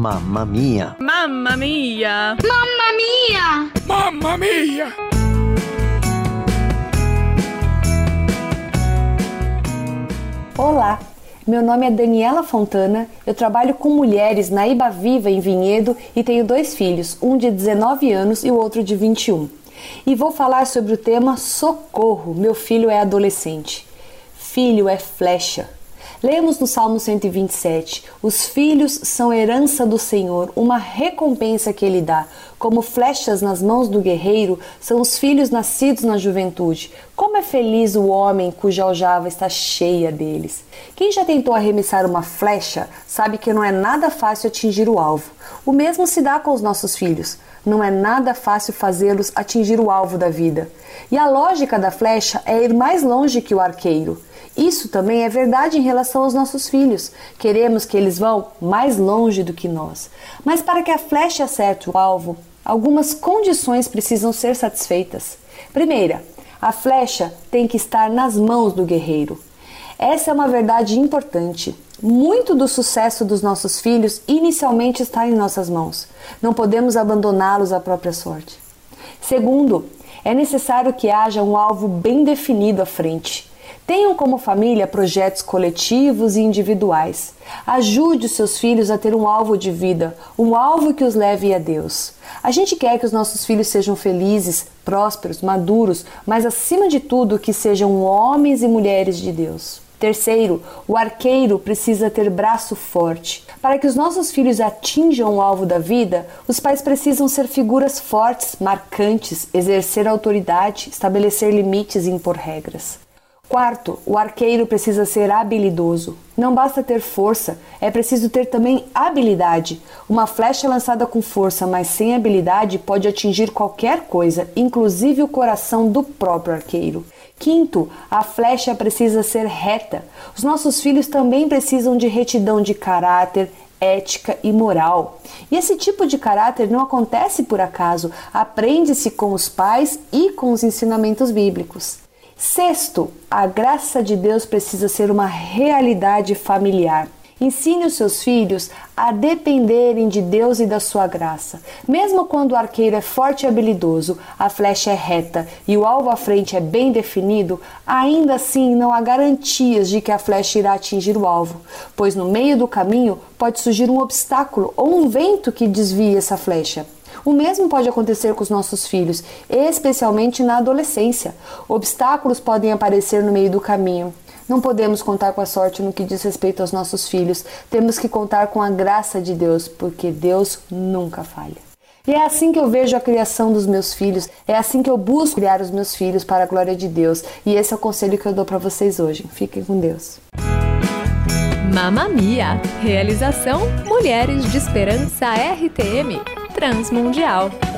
Mamma mia! Mamma mia! Mamma mia! Mamma mia! Olá, meu nome é Daniela Fontana, eu trabalho com mulheres na Iba Viva em Vinhedo e tenho dois filhos, um de 19 anos e o outro de 21. E vou falar sobre o tema Socorro, meu filho é adolescente. Filho é flecha. Lemos no Salmo 127: Os filhos são herança do Senhor, uma recompensa que ele dá. Como flechas nas mãos do guerreiro, são os filhos nascidos na juventude. Como é feliz o homem cuja aljava está cheia deles. Quem já tentou arremessar uma flecha sabe que não é nada fácil atingir o alvo. O mesmo se dá com os nossos filhos. Não é nada fácil fazê-los atingir o alvo da vida. E a lógica da flecha é ir mais longe que o arqueiro. Isso também é verdade em relação aos nossos filhos. Queremos que eles vão mais longe do que nós. Mas para que a flecha acerte o alvo, algumas condições precisam ser satisfeitas. Primeira, a flecha tem que estar nas mãos do guerreiro. Essa é uma verdade importante. Muito do sucesso dos nossos filhos inicialmente está em nossas mãos. Não podemos abandoná-los à própria sorte. Segundo, é necessário que haja um alvo bem definido à frente. Tenham como família projetos coletivos e individuais. Ajude os seus filhos a ter um alvo de vida, um alvo que os leve a Deus. A gente quer que os nossos filhos sejam felizes, prósperos, maduros, mas acima de tudo que sejam homens e mulheres de Deus. Terceiro, o arqueiro precisa ter braço forte. Para que os nossos filhos atinjam o alvo da vida, os pais precisam ser figuras fortes, marcantes, exercer autoridade, estabelecer limites e impor regras. Quarto, o arqueiro precisa ser habilidoso. Não basta ter força, é preciso ter também habilidade. Uma flecha lançada com força, mas sem habilidade, pode atingir qualquer coisa, inclusive o coração do próprio arqueiro. Quinto, a flecha precisa ser reta. Os nossos filhos também precisam de retidão de caráter, ética e moral. E esse tipo de caráter não acontece por acaso, aprende-se com os pais e com os ensinamentos bíblicos. Sexto, a graça de Deus precisa ser uma realidade familiar. Ensine os seus filhos a dependerem de Deus e da sua graça. Mesmo quando o arqueiro é forte e habilidoso, a flecha é reta e o alvo à frente é bem definido, ainda assim não há garantias de que a flecha irá atingir o alvo, pois no meio do caminho pode surgir um obstáculo ou um vento que desvie essa flecha. O mesmo pode acontecer com os nossos filhos, especialmente na adolescência. Obstáculos podem aparecer no meio do caminho. Não podemos contar com a sorte no que diz respeito aos nossos filhos. Temos que contar com a graça de Deus, porque Deus nunca falha. E é assim que eu vejo a criação dos meus filhos, é assim que eu busco criar os meus filhos para a glória de Deus. E esse é o conselho que eu dou para vocês hoje. Fiquem com Deus. Mamamia. Realização Mulheres de Esperança RTM Transmundial.